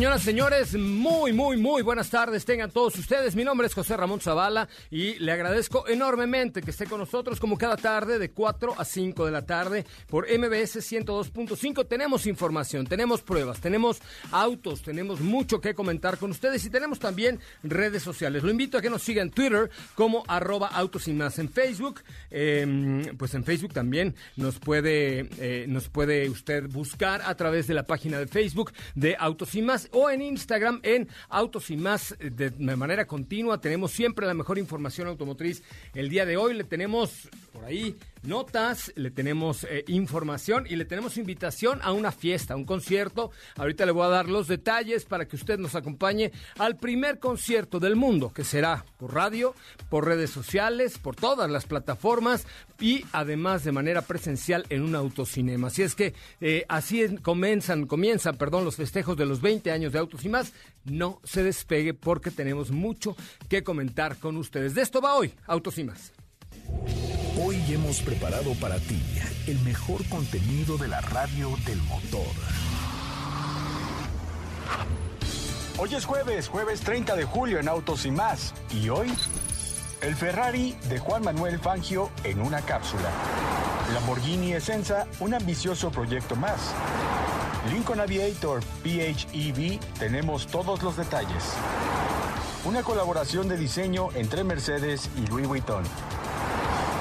Señoras, señores, muy, muy, muy buenas tardes. Tengan todos ustedes. Mi nombre es José Ramón Zavala y le agradezco enormemente que esté con nosotros como cada tarde de 4 a 5 de la tarde por MBS 102.5. Tenemos información, tenemos pruebas, tenemos autos, tenemos mucho que comentar con ustedes y tenemos también redes sociales. Lo invito a que nos siga en Twitter como arroba autos y más. En Facebook, em, pues en Facebook también nos puede, eh, nos puede usted buscar a través de la página de Facebook de Autos y más o en Instagram en Autos y más de manera continua. Tenemos siempre la mejor información automotriz. El día de hoy le tenemos por ahí notas, le tenemos eh, información y le tenemos invitación a una fiesta, un concierto. Ahorita le voy a dar los detalles para que usted nos acompañe al primer concierto del mundo, que será por radio, por redes sociales, por todas las plataformas y además de manera presencial en un autocinema. Así es que eh, así comienzan, comienzan, perdón, los festejos de los 20 años de Autos y más. No se despegue porque tenemos mucho que comentar con ustedes. De esto va hoy, Autos y más. Hoy hemos preparado para ti el mejor contenido de la radio del motor. Hoy es jueves, jueves 30 de julio en Autos y más. Y hoy, el Ferrari de Juan Manuel Fangio en una cápsula. Lamborghini Essenza, un ambicioso proyecto más. Lincoln Aviator PHEV, tenemos todos los detalles. Una colaboración de diseño entre Mercedes y Louis Vuitton.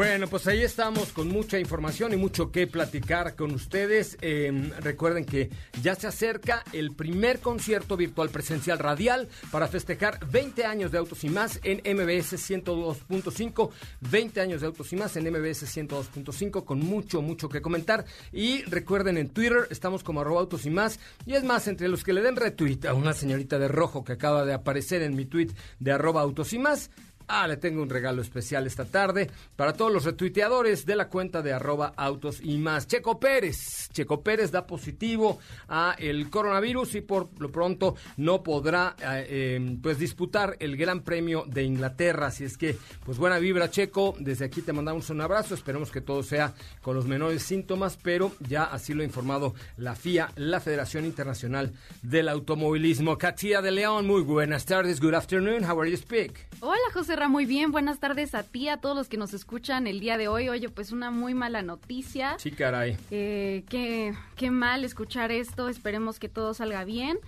Bueno, pues ahí estamos con mucha información y mucho que platicar con ustedes. Em, recuerden que ya se acerca el primer concierto virtual presencial radial para festejar 20 años de Autos y Más en MBS 102.5. 20 años de Autos y Más en MBS 102.5 con mucho, mucho que comentar. Y recuerden en Twitter estamos como arroba Autos y Más. Y es más, entre los que le den retweet a una señorita de rojo que acaba de aparecer en mi tweet de arroba Autos y Más Ah, le tengo un regalo especial esta tarde para todos los retuiteadores de la cuenta de arroba autos y más. Checo Pérez. Checo Pérez da positivo a el coronavirus y por lo pronto no podrá eh, em, pues disputar el Gran Premio de Inglaterra. Así es que, pues buena vibra, Checo. Desde aquí te mandamos un abrazo. Esperemos que todo sea con los menores síntomas, pero ya así lo ha informado la FIA, la Federación Internacional del Automovilismo. Katia de León, muy buenas tardes. Good afternoon. How are you speak? Hola, José muy bien. Buenas tardes a ti, a todos los que nos escuchan el día de hoy. Oye, pues una muy mala noticia. Sí, caray. Eh, qué, qué mal escuchar esto. Esperemos que todo salga bien.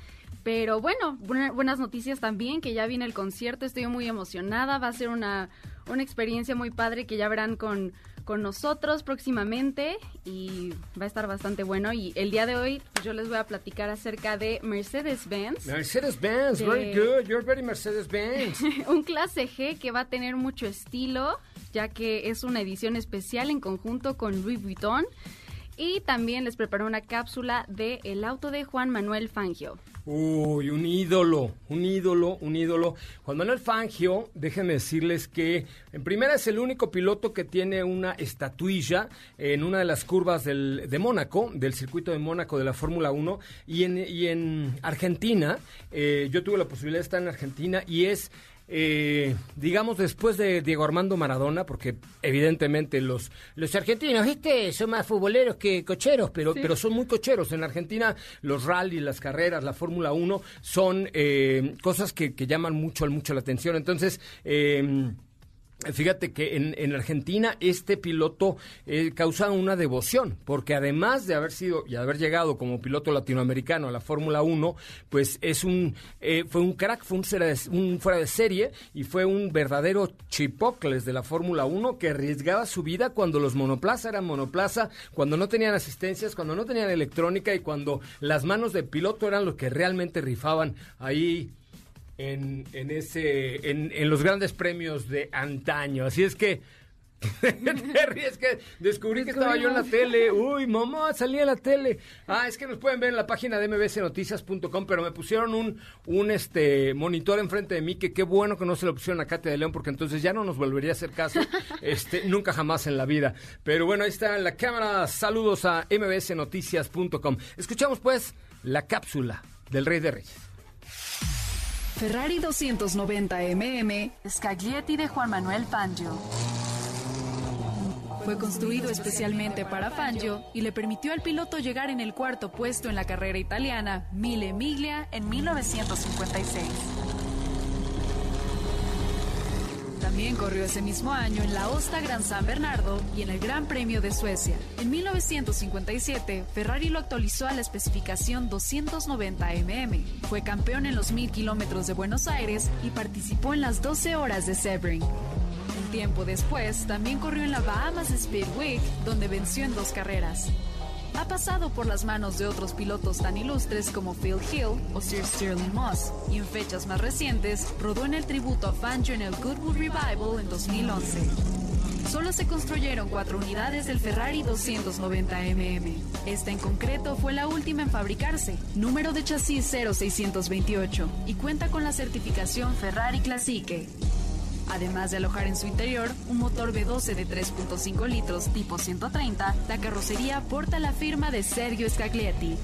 Pero bueno, buenas noticias también, que ya viene el concierto. Estoy muy emocionada. Va a ser una, una experiencia muy padre que ya verán con con nosotros próximamente y va a estar bastante bueno. Y el día de hoy pues, yo les voy a platicar acerca de Mercedes-Benz. Mercedes-Benz, very good, you're very Mercedes-Benz. un clase G que va a tener mucho estilo, ya que es una edición especial en conjunto con Louis Vuitton. Y también les preparé una cápsula de el auto de Juan Manuel Fangio. Uy, un ídolo, un ídolo, un ídolo. Juan Manuel Fangio, déjenme decirles que en primera es el único piloto que tiene una estatuilla en una de las curvas del, de Mónaco, del circuito de Mónaco de la Fórmula 1. Y en, y en Argentina, eh, yo tuve la posibilidad de estar en Argentina y es eh, digamos, después de Diego Armando Maradona, porque evidentemente los, los argentinos, ¿viste? Son más futboleros que cocheros, pero, pero son muy cocheros. En Argentina, los rallies, las carreras, la Fórmula 1 son eh, cosas que, que, llaman mucho, mucho la atención. Entonces, eh, Fíjate que en, Argentina este piloto eh, causa una devoción, porque además de haber sido y haber llegado como piloto latinoamericano a la Fórmula 1, pues es un eh, fue un crack, fue un, fuera de serie y fue un verdadero chipocles de la Fórmula 1 que arriesgaba su vida cuando los monoplaza eran monoplaza, cuando no tenían asistencias, cuando no tenían electrónica y cuando las manos del piloto eran los que realmente rifaban ahí en, en ese, en, en, los grandes premios de antaño. Así es que, Terry, es que descubrí que estaba yo en la tele. Uy, mamá, salí en la tele. Ah, es que nos pueden ver en la página de mbcnoticias.com, pero me pusieron un, un este monitor enfrente de mí, que qué bueno que no se lo pusieron a Katia de León, porque entonces ya no nos volvería a hacer caso, este, nunca jamás en la vida. Pero bueno, ahí está la cámara. Saludos a mbcnoticias.com. Escuchamos pues la cápsula del Rey de Reyes. Ferrari 290mm Scaglietti de Juan Manuel Fangio. Fue construido especialmente para Fangio y le permitió al piloto llegar en el cuarto puesto en la carrera italiana Mille Miglia en 1956. También corrió ese mismo año en la Osta Gran San Bernardo y en el Gran Premio de Suecia. En 1957, Ferrari lo actualizó a la especificación 290 mm. Fue campeón en los 1000 kilómetros de Buenos Aires y participó en las 12 horas de Sebring. Un tiempo después, también corrió en la Bahamas Speed Week, donde venció en dos carreras. Ha pasado por las manos de otros pilotos tan ilustres como Phil Hill o Sir Stirling Moss, y en fechas más recientes rodó en el tributo a Fangio en el Goodwood Revival en 2011. Solo se construyeron cuatro unidades del Ferrari 290mm. Esta en concreto fue la última en fabricarse, número de chasis 0628, y cuenta con la certificación Ferrari Classique. Además de alojar en su interior un motor V12 de 3.5 litros tipo 130, la carrocería porta la firma de Sergio Scaglietti.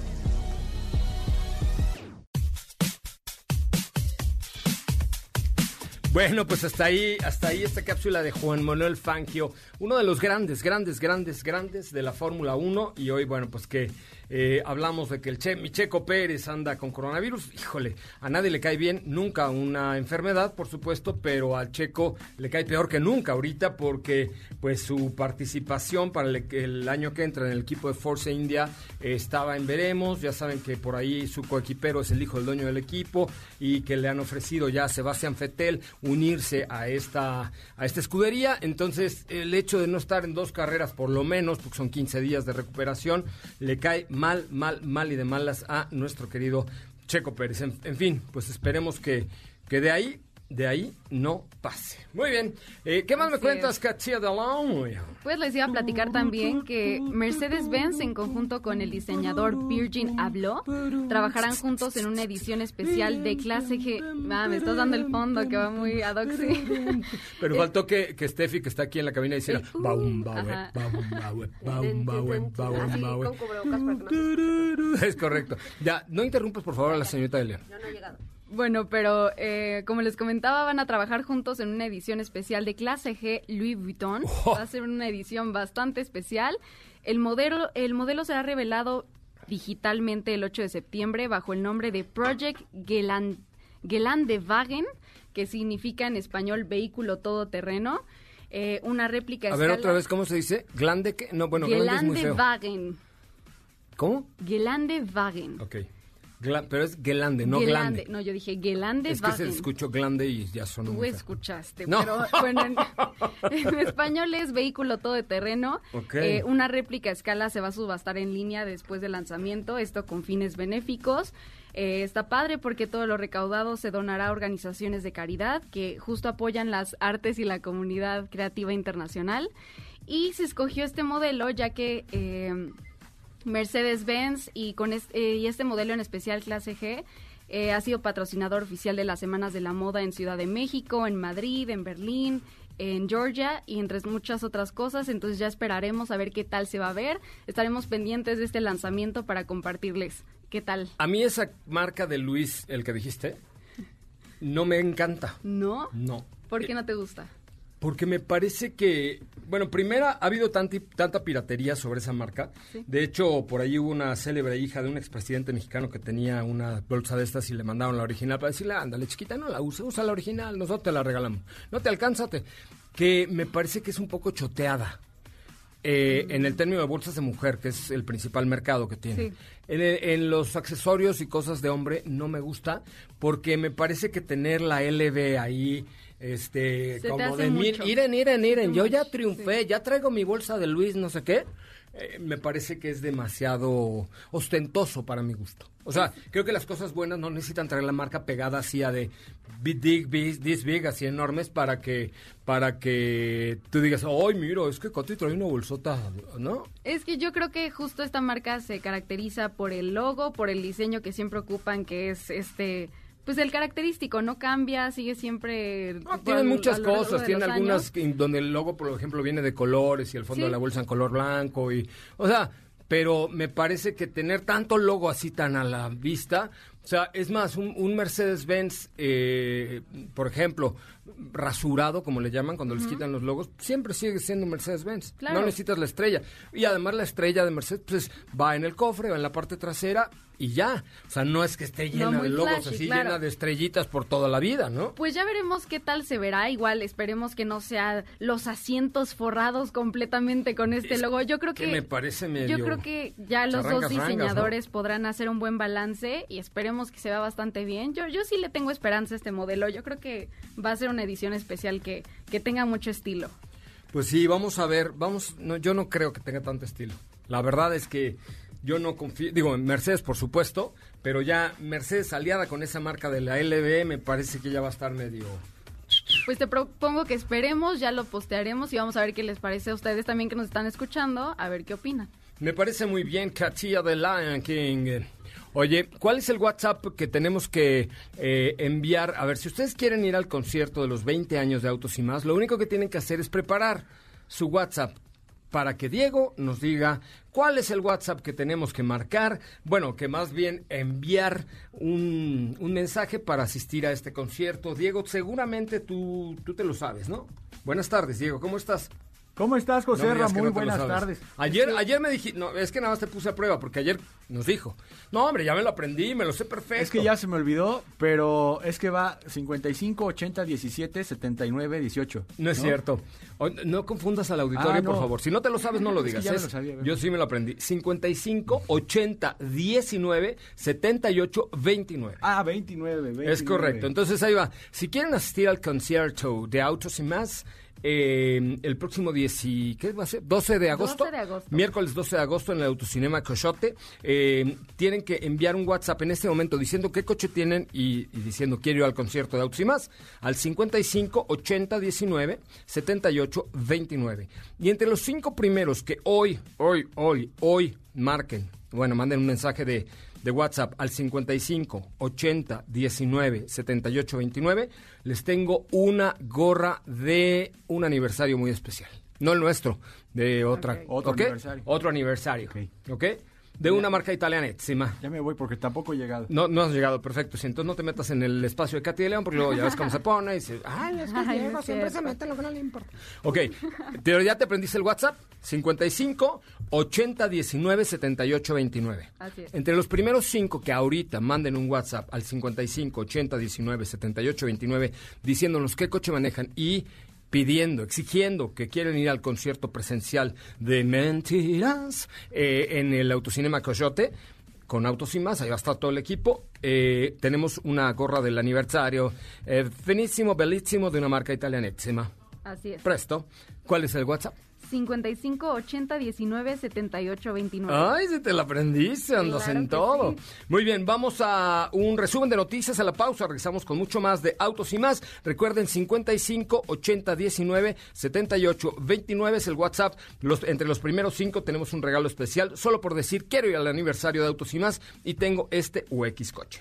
Bueno, pues hasta ahí, hasta ahí esta cápsula de Juan Manuel Fangio, uno de los grandes, grandes, grandes, grandes de la Fórmula 1 y hoy, bueno, pues que eh, hablamos de que el che, mi Checo Pérez anda con coronavirus. Híjole, a nadie le cae bien nunca una enfermedad, por supuesto, pero al Checo le cae peor que nunca ahorita porque pues su participación para el, año que entra en el equipo de Force India estaba en veremos. Ya saben que por ahí su coequipero es el hijo del dueño del equipo y que le han ofrecido ya a Sebastián Fettel unirse a esta, a esta escudería. Entonces, el hecho de no estar en dos carreras por lo menos, porque son 15 días de recuperación, le cae mal, mal, mal y de malas a nuestro querido Checo Pérez. En, fin, pues esperemos que, que de ahí de ahí no pase. Muy bien. Eh, ¿Qué más me cuentas, Katia Long? Pues les iba a platicar también que Mercedes-Benz, en conjunto con el diseñador Virgin Abloh, trabajarán juntos en una edición especial de clase G. Ah, me estás dando el fondo que va muy ad hoc, Pero faltó que, que Steffi, que está aquí en la cabina, hiciera baum, Es correcto. Ya, no interrumpas, por favor, a la señorita de León. no he llegado. Bueno, pero eh, como les comentaba, van a trabajar juntos en una edición especial de clase G Louis Vuitton. Oh. Va a ser una edición bastante especial. El modelo, el modelo será revelado digitalmente el 8 de septiembre bajo el nombre de Project Geland, Wagen, que significa en español vehículo todoterreno. Eh, una réplica A ver, otra vez, ¿cómo se dice? ¿Glande? No, bueno, Wagen. ¿Cómo? Wagen. Ok pero es Gelande, no Glande. No, yo dije Gelande Es que se escuchó Glande y ya sonó. Tú escuchaste, pero bueno, en, español es vehículo todoterreno. Okay. Eh, una réplica a escala se va a subastar en línea después del lanzamiento, esto con fines benéficos. Eh, está padre porque todo lo recaudado se donará a organizaciones de caridad que justo apoyan las artes y la comunidad creativa internacional. Y se escogió este modelo ya que... Eh, Mercedes-Benz y con este, y este modelo en especial clase G Eh, ha sido patrocinador oficial de las Semanas de la Moda en Ciudad de México, en Madrid, en Berlín, en Georgia y entre muchas otras cosas. Entonces ya esperaremos a ver qué tal se va a ver. Estaremos pendientes de este lanzamiento para compartirles qué tal. A mí esa marca de Luis, el que dijiste, no me encanta. ¿No? No. ¿Por qué no te gusta? Porque me parece que, bueno, primera, ha habido tanta, tanta piratería sobre esa marca. De hecho, por ahí hubo una célebre hija de un expresidente mexicano que tenía una bolsa de estas y le mandaron la original para decirle, ándale, chiquita, no la usa, usa la original, nosotros te la regalamos. No te alcánzate. Que me parece que es un poco choteada. Eh, en el término de bolsas de mujer, que es el principal mercado que tiene. En, en, los accesorios y cosas de hombre no me gusta porque me parece que tener la LB ahí este, como de mil, miren, miren, miren, yo ya triunfé, ya traigo mi bolsa de Luis, no sé qué. Eh, me parece que es demasiado ostentoso para mi gusto. O sea, creo que las cosas buenas no necesitan traer la marca pegada así a de big, big, this big, así enormes para que para que tú digas, ay, mira, es que Coti trae una bolsota, ¿no? Es que yo creo que justo esta marca se caracteriza por el logo, por el diseño que siempre ocupan, que es este pues el característico no cambia, sigue siempre... No, tienen muchas cosas, tiene algunas donde el logo, por ejemplo, viene de colores y el fondo de la bolsa en color blanco y... O sea, pero me parece que tener tanto logo así tan a la vista, o sea, es más, un, Mercedes-Benz, eh, por ejemplo, rasurado, como le llaman cuando les quitan los logos, siempre sigue siendo Mercedes-Benz. No necesitas la estrella. Y además la estrella de Mercedes pues, va en el cofre, va en la parte trasera y ya. O sea, no es que esté llena de logos así, llena de estrellitas por toda la vida, ¿no? Pues ya veremos qué tal se verá. Igual esperemos que no sea los asientos forrados completamente con este logo. Yo creo que, me parece medio Yo creo que ya los dos diseñadores podrán hacer un buen balance y esperemos que se vea bastante bien. Yo yo sí le tengo esperanza a este modelo. Yo creo que va a ser una edición especial que que tenga mucho estilo. Pues sí, vamos a ver, vamos no, yo no creo que tenga tanto estilo. La verdad es que yo no confío, digo, en Mercedes por supuesto, pero ya Mercedes aliada con esa marca de la LB me parece que ya va a estar medio... Pues te propongo que esperemos, ya lo postearemos y vamos a ver qué les parece a ustedes también que nos están escuchando, a ver qué opinan. Me parece muy bien, Katia de Lion King. Oye, ¿cuál es el WhatsApp que tenemos que eh, enviar? A ver, si ustedes quieren ir al concierto de los 20 años de Autos y más, lo único que tienen que hacer es preparar su WhatsApp para que Diego nos diga cuál es el WhatsApp que tenemos que marcar, bueno, que más bien enviar un, un mensaje para asistir a este concierto. Diego, seguramente tú, tú te lo sabes, ¿no? Buenas tardes, Diego, ¿cómo estás? ¿Cómo estás, José? Muy buenas tardes. Ayer, ayer me dijiste, no, es que nada más te puse a prueba, porque ayer nos dijo, no, hombre, ya me lo aprendí, me lo sé perfecto. Es que ya se me olvidó, pero es que va 55, 80, 17, 79, 18. No es cierto. No confundas al auditorio, ah, por favor. Si no te lo sabes, no lo digas. yo sí me lo aprendí. 55, 80, 19, 78, 29. Ah, 29, 29. Es correcto. Entonces ahí va. Si quieren asistir al concierto de Autos y más, eh, el próximo 10 ¿qué va a ser? 12 de agosto. 12 de agosto. Miércoles 12 de agosto en el Autocinema Cochote. Eh, tienen que enviar un WhatsApp en este momento diciendo qué coche tienen y, diciendo quiero ir al concierto de Autos y más al 55 80 19 78 29. Y entre los cinco primeros que hoy, hoy, hoy, hoy marquen, bueno, manden un mensaje de de WhatsApp al 55 80 19 78 29, les tengo una gorra de un aniversario muy especial. No el nuestro, de otra. Otro aniversario. Otro aniversario. ¿Ok? De una marca italiana encima. Ya me voy porque tampoco he llegado. No, no has llegado, perfecto. Si entonces no te metas en el espacio de Katy de León porque luego ya ves cómo se pone y dices, ay, es que Diego siempre se mete lo que no le importa. Ok, pero ya te aprendiste el WhatsApp, 55 80 19 78 29. Así es. Entre los primeros cinco que ahorita manden un WhatsApp al 55 80 19 78 29 diciéndonos qué coche manejan y pidiendo, exigiendo que quieren ir al concierto presencial de Mentiras eh, en el Autocinema Coyote con Autos y Más, ahí va a estar todo el equipo. Eh, tenemos una gorra del aniversario, eh, finísimo, bellísimo, de una marca italianissima. Así es. Presto. ¿Cuál es el WhatsApp? 55 80 19 78 29. Ay, se te la aprendiste, andas en todo. Muy bien, vamos a un resumen de noticias a la pausa. Regresamos con mucho más de autos y más. Recuerden 55 80 19 78 29 es el WhatsApp. Los, entre los primeros cinco tenemos un regalo especial solo por decir quiero ir al aniversario de autos y más y tengo este UX coche.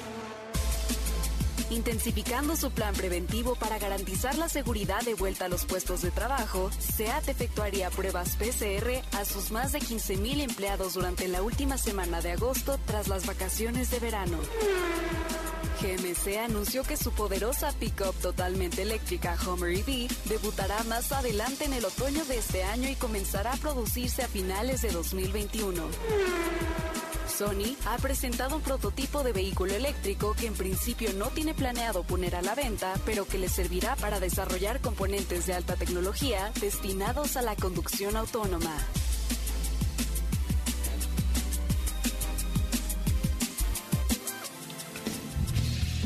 Intensificando su plan preventivo para garantizar la seguridad de vuelta a los puestos de trabajo, SEAT efectuaría pruebas PCR a sus más de 15.000 empleados durante la última semana de agosto tras las vacaciones de verano. GMC anunció que su poderosa pickup totalmente eléctrica Homer EV debutará más adelante en el otoño de este año y comenzará a producirse a finales de 2021. Sony ha presentado un prototipo de vehículo eléctrico que en principio no tiene planeado poner a la venta, pero que le servirá para desarrollar componentes de alta tecnología destinados a la conducción autónoma.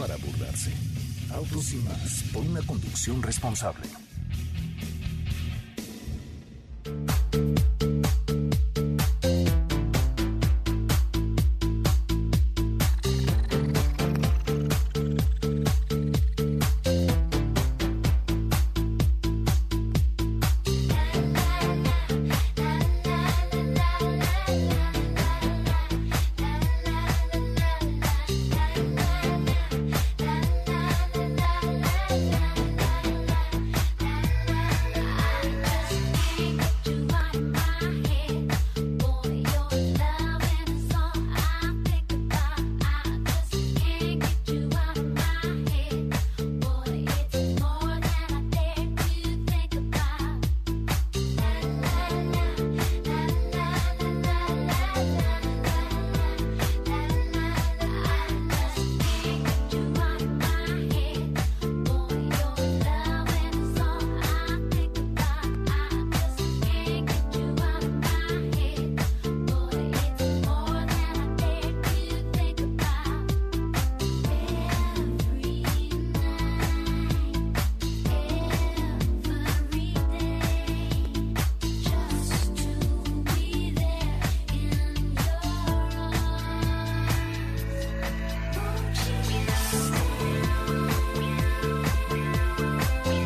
para burlarse. Autos y más, por una conducción responsable.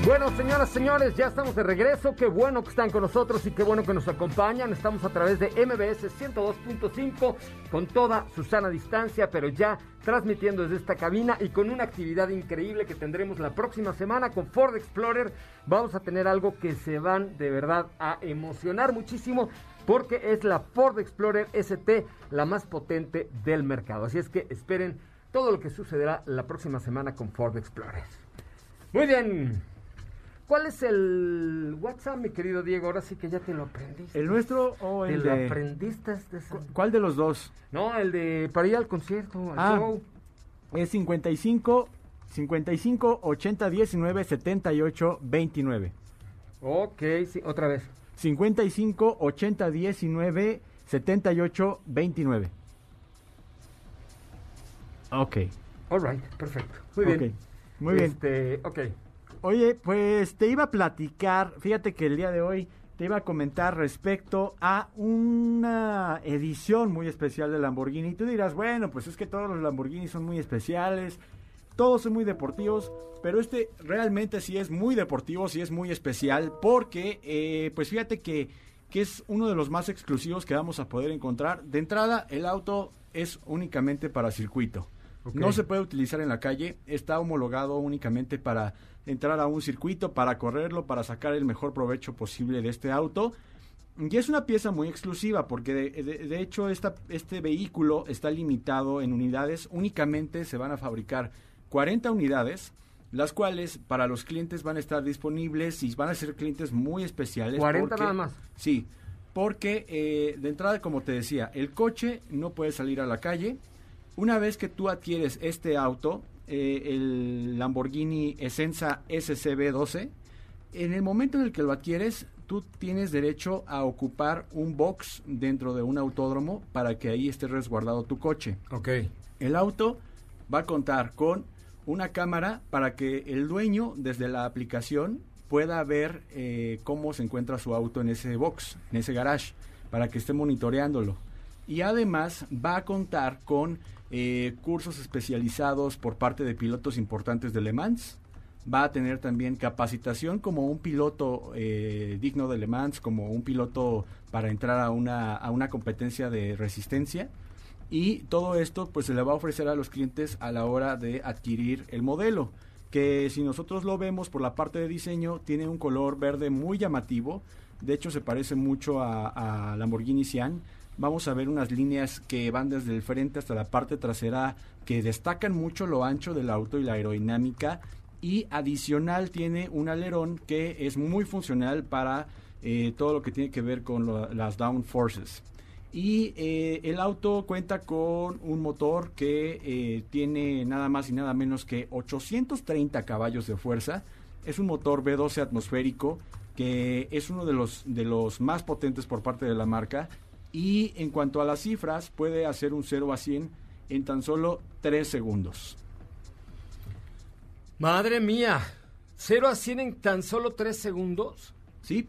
Bueno, señoras, señores, ya estamos de regreso. Qué bueno que están con nosotros y qué bueno que nos acompañan. Estamos a través de MBS 102.5 con toda su sana distancia, pero ya transmitiendo desde esta cabina y con una actividad increíble que tendremos la próxima semana con Ford Explorer. Vamos a tener algo que se van de verdad a emocionar muchísimo porque es la Ford Explorer ST, la más potente del mercado. Así es que esperen todo lo que sucederá la próxima semana con Ford Explorer. Muy bien. ¿Cuál es el WhatsApp, mi querido Diego? Ahora sí que ya te lo aprendiste. ¿El nuestro o el ¿Te lo de...? aprendiste? de esa- ¿Cuál de los dos? No, el de para ir al concierto, al Ah. show. Es 55 55 80 19 78 29. Ok, sí, otra vez. 55 80 19 78 29. Ok. All right, perfecto. Muy ok, bien. Muy bien. Este, ok. Oye, pues te iba a platicar, fíjate que el día de hoy te iba a comentar respecto a una edición muy especial de Lamborghini. Y tú dirás, bueno, pues es que todos los Lamborghini son muy especiales, todos son muy deportivos, pero este realmente sí es muy deportivo, sí es muy especial, porque eh, pues fíjate que, que es uno de los más exclusivos que vamos a poder encontrar. De entrada, el auto es únicamente para circuito. No se puede utilizar en la calle, está homologado únicamente para entrar a un circuito, para correrlo, para sacar el mejor provecho posible de este auto. Y es una pieza muy exclusiva porque de, de- de hecho esta, este vehículo está limitado en unidades, únicamente se van a fabricar 40 unidades, las cuales para los clientes van a estar disponibles y van a ser clientes muy especiales. 40 porque- nada más. Sí, porque eh, de entrada, como te decía, el coche no puede salir a la calle. Una vez que tú adquieres este auto, eh, el Lamborghini Essenza SCB12, en el momento en el que lo adquieres, tú tú tienes derecho a ocupar un box dentro de un autódromo para que ahí esté resguardado tu coche. Ok. El auto va a contar con una cámara para que el dueño desde la aplicación pueda ver eh, cómo se encuentra su auto en ese box, en ese garage, para que esté monitoreándolo. Y además va a contar con eh, cursos especializados por parte de pilotos importantes de Le Mans. Va a tener también capacitación como un piloto eh, digno de Le Mans, como un piloto para entrar a una, a una competencia de resistencia. Y todo esto pues se le va a ofrecer a los clientes a la hora de adquirir el modelo que si nosotros lo vemos por la parte de diseño, tiene un color verde muy llamativo. De hecho, se parece mucho a, a Lamborghini Sian. Vamos a ver unas líneas que van desde el frente hasta la parte trasera que destacan mucho lo ancho del auto y la aerodinámica. Y adicional tiene un alerón que es muy funcional para eh, todo lo que tiene que ver con lo- las down forces. Y eh, el auto cuenta con un motor que eh, tiene nada más y nada menos que 830 caballos de fuerza. Es un motor V12 atmosférico que es uno de los, de los más potentes por parte de la marca. Y en cuanto a las cifras, puede hacer un 0 a 100 en tan solo 3 segundos. Madre mía. 0 a 100 en tan solo 3 segundos. Sí,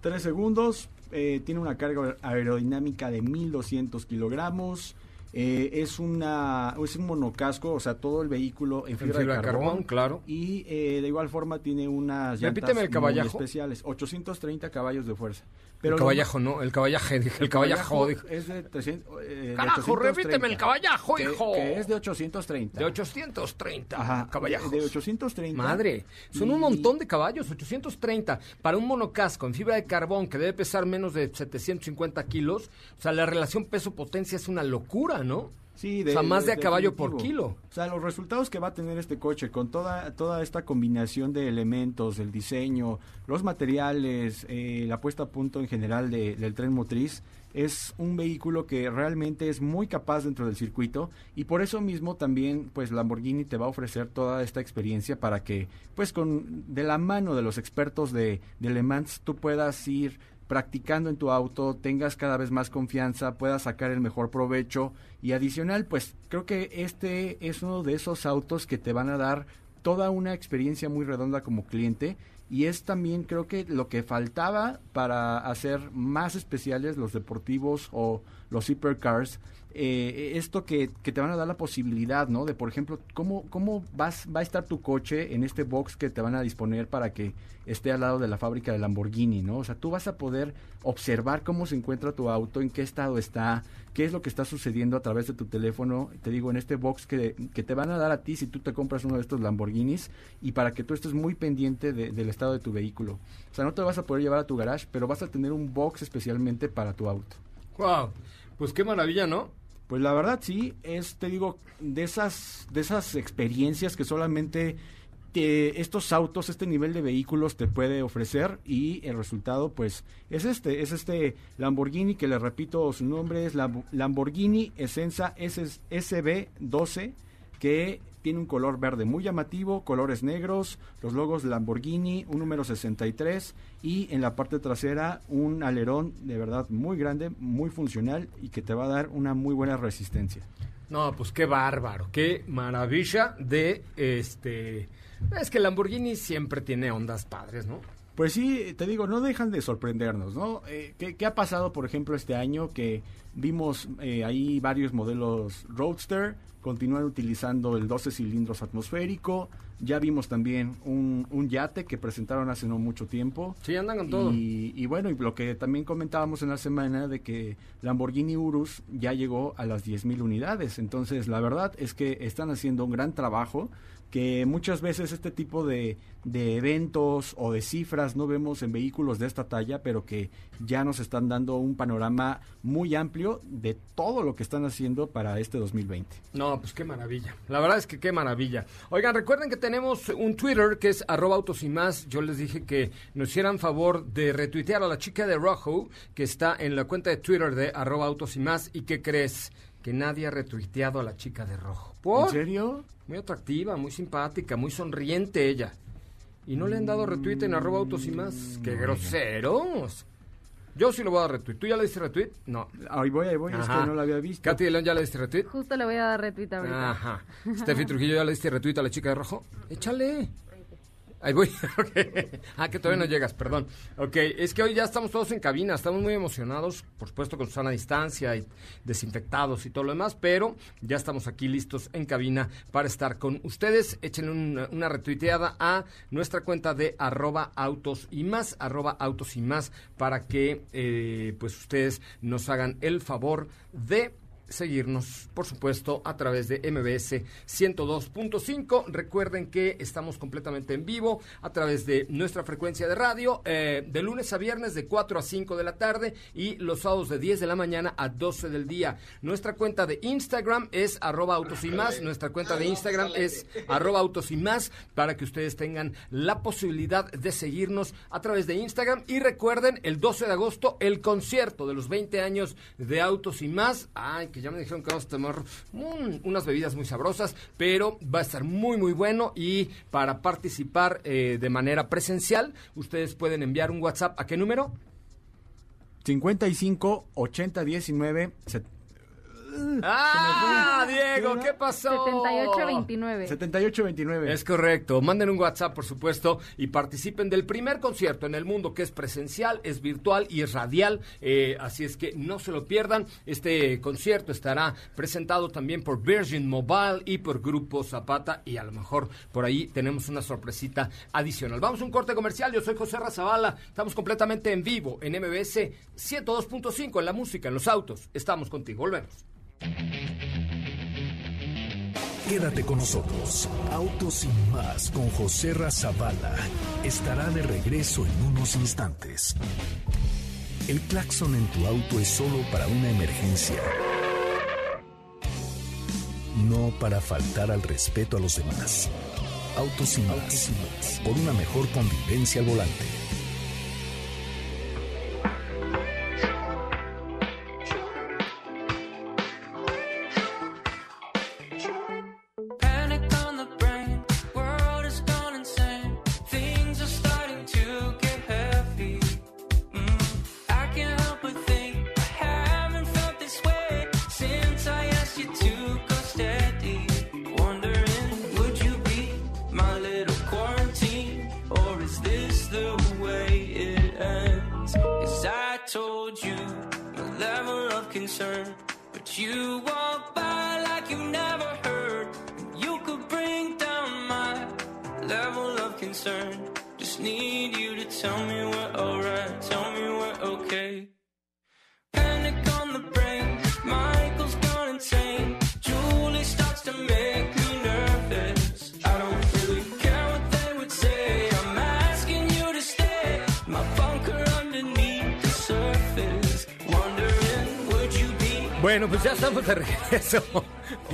3 segundos. eh, tiene una carga aerodinámica de 1200 kilogramos. eh, es, una, es un monocasco, o sea, todo el vehículo en fibra, fibra de carbón. carbón, claro. Y eh, de igual forma tiene unas llantas Repíteme el muy especiales. 830 caballos de fuerza. El lo- caballajo, no, el caballaje, dije, el caballajo, dije. es de 300. eh, de Carajo, 830, repíteme el caballajo, que- hijo. Que es de 830. De 830 Ajá, caballajos. de 830. Madre, son un Y- montón de caballos, 830. Para un monocasco en fibra de carbón que debe pesar menos de 750 kilos, o sea, la relación peso-potencia es una locura, ¿no? Sí, o sea, más de, a caballo por kilo. O sea, los resultados que va a tener este coche con toda, toda esta combinación de elementos, el diseño, los materiales, eh, la puesta a punto en general de- del tren motriz, es un vehículo que realmente es muy capaz dentro del circuito y por eso mismo también pues Lamborghini te va a ofrecer toda esta experiencia para que pues con de la mano de los expertos de, de Le Mans tú puedas ir practicando en tu auto, tengas cada vez más confianza, puedas sacar el mejor provecho. Y adicional, pues creo que este es uno de esos autos que te van a dar toda una experiencia muy redonda como cliente. Y es también creo que lo que faltaba para hacer más especiales los deportivos o los hipercars eh, esto que, que te van a dar la posibilidad, ¿no? De, por ejemplo, cómo, cómo vas, va a estar tu coche en este box que te van a disponer para que esté al lado de la fábrica de Lamborghini, ¿no? O sea, tú vas a poder observar cómo se encuentra tu auto, en qué estado está, qué es lo que está sucediendo a través de tu teléfono, te digo, en este box que, que te van a dar a ti si tú te compras uno de estos Lamborghinis y para que tú estés muy pendiente de- del estado de tu vehículo. O sea, no te vas a poder llevar a tu garage, pero vas a tener un box especialmente para tu auto. Wow, pues qué maravilla, ¿no? Pues la verdad sí, es, te digo, de esas, de esas experiencias que solamente te- estos autos, este nivel de vehículos te puede ofrecer y el resultado pues es este, es este Lamborghini que le repito su nombre es Lam- Lamborghini Essenza S- SB12 que tiene un color verde muy llamativo, colores negros, los logos Lamborghini, un número 63 y en la parte trasera un alerón de verdad muy grande, muy funcional y que te va a dar una muy buena resistencia. No, pues qué bárbaro, qué maravilla de este... Es que Lamborghini siempre tiene ondas padres, ¿no? Pues sí, te digo, no dejan de sorprendernos, ¿no? Eh, ¿qué, qué ha pasado, por ejemplo, este año que vimos eh, ahí varios modelos Roadster, continúan utilizando el 12 cilindros atmosférico, ya vimos también un, un yate que presentaron hace no mucho tiempo. Sí, andan con todo. Y, y bueno, y lo que también comentábamos en la semana de que Lamborghini Urus ya llegó a las 10.000 unidades. Entonces, la verdad es que están haciendo un gran trabajo que muchas veces este tipo de, de eventos o de cifras no vemos en vehículos de esta talla, pero que ya nos están dando un panorama muy amplio de todo lo que están haciendo para este 2020. No, pues qué maravilla. La verdad es que qué maravilla. Oigan, recuerden que tenemos un Twitter que es arroba autos y más. Yo les dije que nos hicieran favor de retuitear a la chica de Rojo, que está en la cuenta de Twitter de arroba autos y más. ¿Y qué crees? Que nadie ha retuiteado a la chica de Rojo. ¿Por? ¿En serio? Muy atractiva, muy simpática, muy sonriente ella. Y no le han dado retweet en arroba autos y más. ¡Qué groseros! Yo sí lo voy a dar retweet. ¿Tú ya le diste retweet? No. Ahí voy, ahí voy, es que Ajá. no lo había visto. Katy de León, ¿ya le diste retweet? Justo le voy a dar retweet ahorita. Ajá. Steffi Trujillo, ¿ya le diste retweet a la chica de rojo? Échale. Ahí voy. Ok. Ah, que todavía no llegas, perdón. Ok, es que hoy ya estamos todos en cabina, estamos muy emocionados, por supuesto con sana distancia y desinfectados y todo lo demás, pero ya estamos aquí listos en cabina para estar con ustedes. Échenle una, retuiteada a nuestra cuenta de arroba autos y más, arroba autos y más, para que eh, pues ustedes nos hagan el favor de seguirnos, por supuesto, a través de MBS 102.5. Recuerden que estamos completamente en vivo a través de nuestra frecuencia de radio, eh, de lunes a viernes de 4 a 5 de la tarde y los sábados de 10 de la mañana a 12 del día. Nuestra cuenta de Instagram es arroba autos y más. Nuestra cuenta de Instagram es arroba autos y más para que ustedes tengan la posibilidad de seguirnos a través de Instagram. Y recuerden, el 12 de agosto, el concierto de los 20 años de autos y más. Ay, que ya me dijeron que vamos a tomar unas bebidas muy sabrosas, pero va a estar muy, muy bueno. Y para participar eh, de manera presencial, ustedes pueden enviar un WhatsApp. ¿A qué número? 55 80 19 set- ¡Ah. Diego! ¿Qué pasó? 7829. 78 29. Es correcto. Manden un WhatsApp, por supuesto, y participen del primer concierto en el mundo que es presencial, es virtual y es radial. Eh, así es que no se lo pierdan. Este concierto estará presentado también por Virgin Mobile y por Grupo Zapata. Y a lo mejor por ahí tenemos una sorpresita adicional. Vamos a un corte comercial. Yo soy José Razabala. Estamos completamente en vivo en MBS 102.5 en la música, en los autos. Estamos contigo. Volvemos. Quédate con nosotros. Autos sin más con José Razabala estará de regreso en unos instantes. El claxon en tu auto es solo para una emergencia. No para faltar al respeto a los demás. Autos sin más. Por una mejor convivencia al volante. Level of concern. Just need you to tell me we're alright, tell me we're okay. Panic on the brain, Michael's gone insane. Julie starts to make me nervous. I don't really care what they would say. I'm asking you to stay. My bunker underneath the surface. Wondering, would you be Bueno, pues ya estamos de regreso.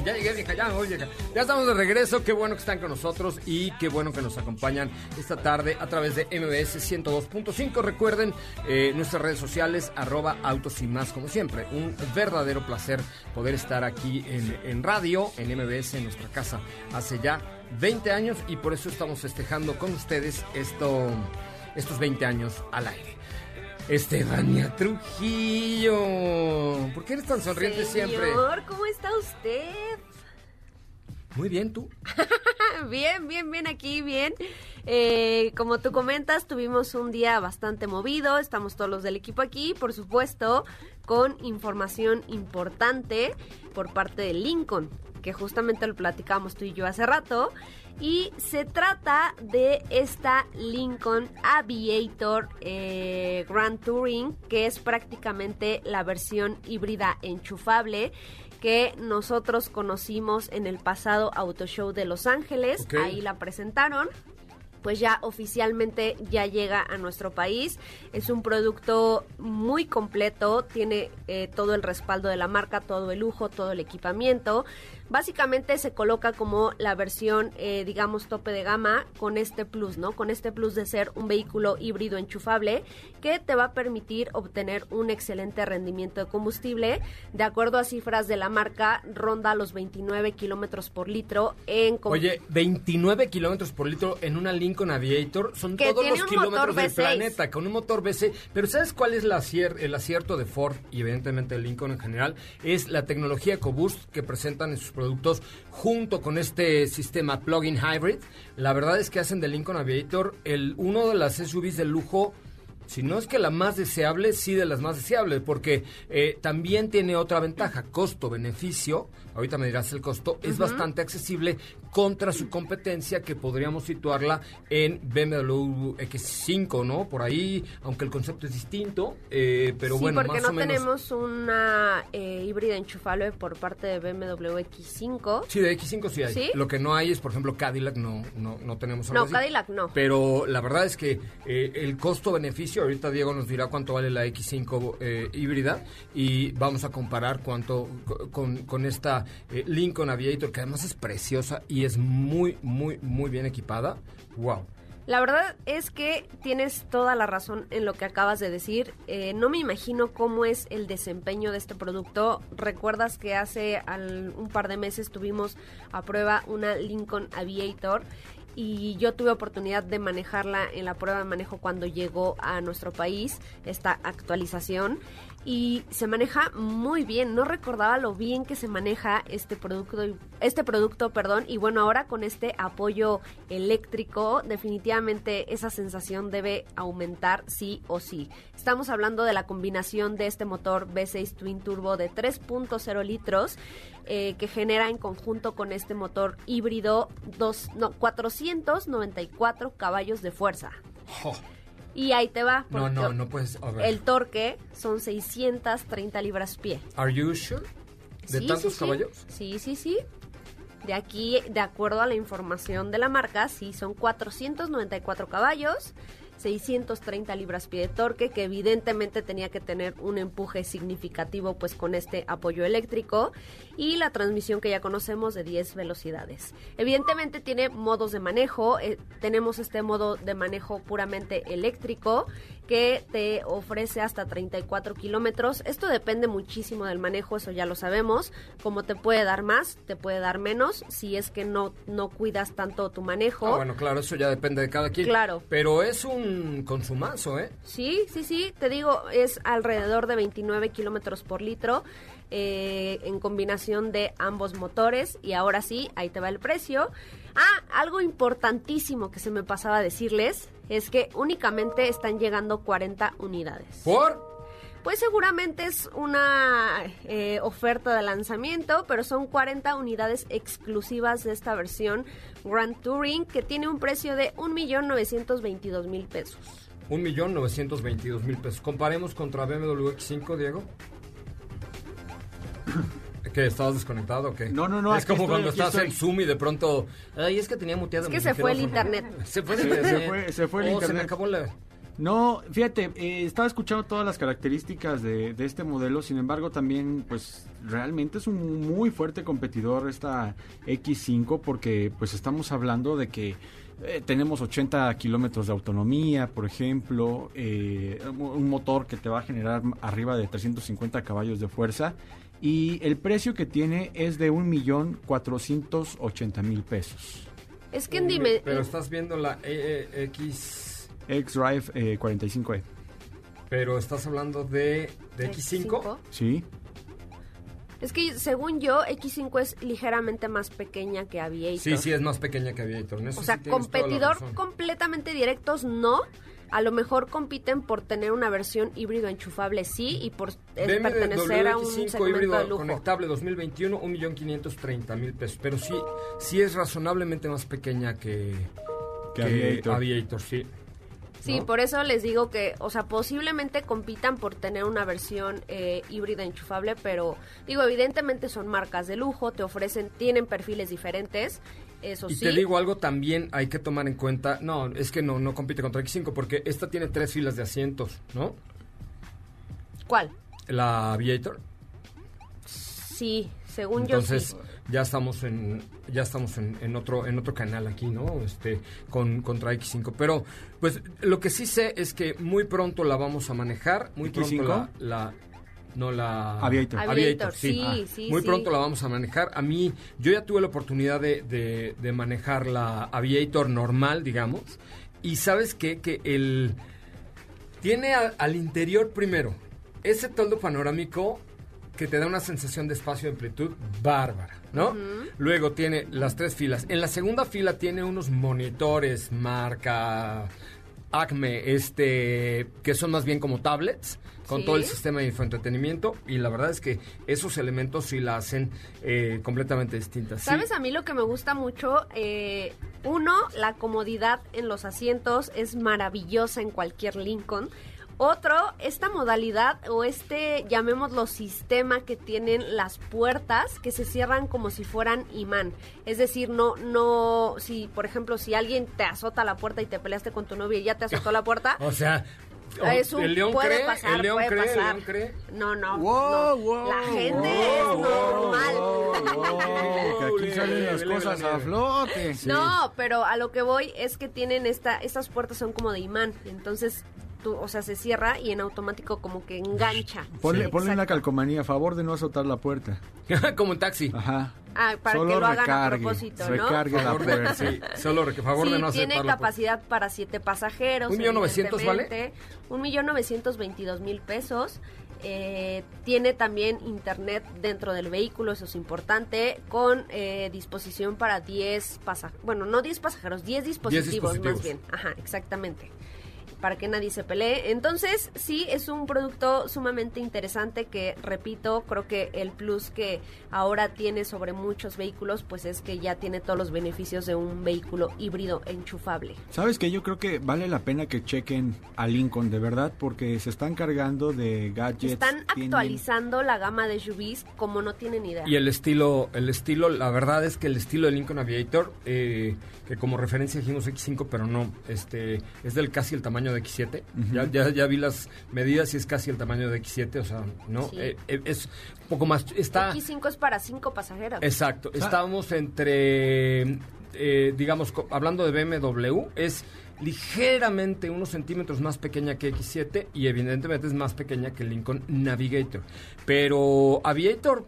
Ya llegué, vieja, ya me voy. Ya estamos de regreso. Qué bueno que están con nosotros y qué bueno que nos acompañan esta tarde a través de MBS 102.5. Recuerden eh, nuestras redes sociales, arroba autos y más, como siempre. Un verdadero placer poder estar aquí en, en radio, en MBS, en nuestra casa, hace ya 20 años y por eso estamos festejando con ustedes esto, estos 20 años al aire. Estefania Trujillo. ¿Por qué eres tan sonriente siempre? Señor, ¿cómo está usted? Muy bien, tú. bien, bien, bien aquí, bien. Eh, como tú comentas, tuvimos un día bastante movido, estamos todos los del equipo aquí, por supuesto, con información importante por parte de Lincoln, que justamente lo platicamos tú y yo hace rato. Y se trata de esta Lincoln Aviator eh, Grand Touring, que es prácticamente la versión híbrida enchufable que nosotros conocimos en el pasado Auto Show de Los Ángeles. Ahí la presentaron pues ya oficialmente ya llega a nuestro país. Es un producto muy completo, tiene eh, todo el respaldo de la marca, todo el lujo, todo el equipamiento. Básicamente se coloca como la versión, eh, digamos, tope de gama con este plus, ¿no? Con este plus de ser un vehículo híbrido enchufable que te va a permitir obtener un excelente rendimiento de combustible. De acuerdo a cifras de la marca, ronda los 29 kilómetros por litro en... Oye, 29 kilómetros por litro en una Lincoln Aviator son Que todos los kilómetros del V6. planeta con un motor V6. Pero ¿sabes cuál es la el acierto de Ford y evidentemente de Lincoln en general? Es la tecnología EcoBoost que presentan en sus productos junto con este sistema plug-in hybrid. La verdad es que hacen de Lincoln Aviator el uno de las SUVs de lujo si no es que la más deseable, sí de las más deseables, porque eh, también tiene otra ventaja, costo-beneficio, ahorita me dirás el costo, es bastante accesible contra su competencia que podríamos situarla en BMW X5, ¿no? Por ahí, aunque el concepto es distinto, eh, pero sí, bueno, porque más no o menos... tenemos una eh, híbrida enchufable por parte de BMW X5. Sí, de X5 sí hay. ¿Sí? Lo que no hay es, por ejemplo, Cadillac, no, no, no tenemos algo No, así. Cadillac no. Pero la verdad es que eh, el costo-beneficio, ahorita Diego nos dirá cuánto vale la X5 eh, híbrida y vamos a comparar cuánto co- con, con esta eh, Lincoln Aviator, que además es preciosa y es muy, muy, muy bien equipada. ¡Wow! La verdad es que tienes toda la razón en lo que acabas de decir. Eh, no me imagino cómo es el desempeño de este producto. Recuerdas que hace un par de meses tuvimos a prueba una Lincoln Aviator y yo tuve oportunidad de manejarla en la prueba de manejo cuando llegó a nuestro país esta actualización y se maneja muy bien. No recordaba lo bien que se maneja este producto, este producto, perdón, y bueno, ahora con este apoyo eléctrico, definitivamente esa sensación debe aumentar sí o sí. Estamos hablando de la combinación de este motor V6 Twin Turbo de 3.0 litros eh, que genera en conjunto con este motor híbrido dos, no, 494 caballos de fuerza. Oh, Y ahí te va. no, no, no puedes... A ver. El torque son 630 libras pie. ¿Are you sure? ¿De Sí, tantos sí. caballos? Sí, sí, sí. De aquí, de acuerdo a la información de la marca, sí, son 494 caballos, 630 libras pie de torque, que evidentemente tenía que tener un empuje significativo pues con este apoyo eléctrico y la transmisión que ya conocemos de 10 velocidades. Evidentemente tiene modos de manejo, eh, tenemos este modo de manejo puramente eléctrico que te ofrece hasta 34 kilómetros. Esto depende muchísimo del manejo, eso ya lo sabemos. Como te puede dar más, te puede dar menos, si es que no, no cuidas tanto tu manejo. Ah, bueno, claro, eso ya depende de cada quien. Claro. Pero es un consumazo, ¿eh? Sí, sí, sí, te digo, es alrededor de 29 kilómetros por litro eh, en combinación de ambos motores. Y ahora sí, ahí te va el precio. Ah, algo importantísimo que se me pasaba a decirles es que únicamente están llegando 40 unidades. ¿Por? Pues seguramente es una eh, oferta de lanzamiento, pero son 40 unidades exclusivas de esta versión Grand Touring que tiene un precio de 1.922.000 pesos. Un millón novecientos veintidós mil pesos. Comparemos contra BMW X5, Diego. ¿Qué? ¿Estabas desconectado o qué? No, no, no, Es como estoy, cuando estás en. Zoom y de pronto... Ay, es que tenía muteado Es que mi se fue el internet. Se fue el Se- internet. se fue- se fue el Oh, Se me internet. acabó la... No, fíjate, eh, estaba escuchando todas las características de, de este modelo, sin embargo también pues realmente es un muy fuerte competidor esta X5 porque pues estamos hablando de que eh, tenemos 80 kilómetros de autonomía, por ejemplo, eh, un un motor que te va a generar arriba de 350 caballos de fuerza y el precio que tiene es de 1.480.000 pesos. Es que en dime, Pero estás viendo la E, eh, X... X-Drive eh, 45E. Pero estás hablando de, de X5. ¿Sí? Es que según yo, X5 es ligeramente más pequeña que Aviator. Sí, sí, es más pequeña que Aviator. O sea, sí competidor completamente directos no. A lo mejor compiten por tener una versión híbrido enchufable sí y por eh, pertenecer a un X5 segmento híbrido de lujo. conectable 2021, 1.530.000 pesos. Pero sí, sí es razonablemente más pequeña que, Que Aviator. Aviator, sí. Sí, ¿no? por eso les digo que, o sea, posiblemente compitan por tener una versión eh, híbrida enchufable, pero digo, evidentemente son marcas de lujo, te ofrecen, tienen perfiles diferentes, eso Y sí. te digo algo también hay que tomar en cuenta. No, es que no, no compite contra X5 porque esta tiene tres filas de asientos, ¿no? ¿Cuál? La Aviator. Sí, según yo Entonces, sí. ya estamos en ya estamos en, en otro en otro canal aquí, ¿no? Este con contra X5, pero pues lo que sí sé es que muy pronto la vamos a manejar, muy pronto ¿X5? la, la- no la Aviator. Aviator, sí, Ah, sí, Muy sí. pronto la vamos a manejar. A mí, yo ya tuve la oportunidad de, de- de manejar la Aviator normal, digamos. Y sabes qué? que el tiene a- al interior primero ese toldo panorámico que te da una sensación de espacio de amplitud bárbara, ¿no? Luego tiene las tres filas. En la segunda fila tiene unos monitores marca Acme, este, que son más bien como tablets, con Sí. todo el sistema de infoentretenimiento. Y la verdad es que esos elementos sí la hacen eh, completamente distinta. Sí. ¿Sabes a mí lo que me gusta mucho? Eh, uno, la comodidad en los asientos es maravillosa en cualquier Lincoln. Otro, esta modalidad o este, llamémoslo sistema que tienen las puertas que se cierran como si fueran imán. Es decir, no, no, si por ejemplo, si alguien te azota la puerta y te peleaste con tu novia y ya te azotó la puerta, O sea, es un el león puede cree, pasar, el león puede cree, el león cree. No, no, Wow, no. wow, la gente wow, es normal. Que aquí salen las cosas a flote. No, pero a lo que voy es que tienen esta, estas puertas son como de imán, entonces tú, o sea, se cierra y en automático como que engancha. Ponle, Sí, ponle una calcomanía a favor de no azotar la puerta. Como un taxi. Ajá. Ah, para Solo que lo hagan a recargue, propósito, ¿no? recargue la Favor de- puerta. sí, solo re- favor de no tiene aceptarlo. capacidad para siete pasajeros. ¿Un millón novecientos vale? Un millón novecientos veintidós mil pesos. Eh, tiene también internet dentro del vehículo, eso es importante, con eh, disposición para 10 pasajeros. Bueno, no 10 pasajeros, 10 dispositivos, dispositivos. más bien. Ajá, exactamente. Para que nadie se pelee. Entonces, sí, es un producto sumamente interesante que, repito, creo que el plus que ahora tiene sobre muchos vehículos, pues es que ya tiene todos los beneficios de un vehículo híbrido enchufable. ¿Sabes que Yo creo que vale la pena que chequen a Lincoln, de verdad, porque se están cargando de gadgets. Están tienen- actualizando la gama de SUVs como no tienen idea. Y el estilo, el estilo, la verdad es que el estilo de Lincoln Aviator, eh, que como referencia dijimos X5, pero no, este, es del casi el tamaño de X7. ya, ya, ya vi las medidas y es casi el tamaño de X7, o sea, no, Sí. Eh, eh, es un poco más, está, X5 es para cinco pasajeros. exacto, estamos entre, eh, digamos, hablando de BMW, es ligeramente unos centímetros más pequeña que X7 y evidentemente es más pequeña que el Lincoln Navigator. Pero Aviator,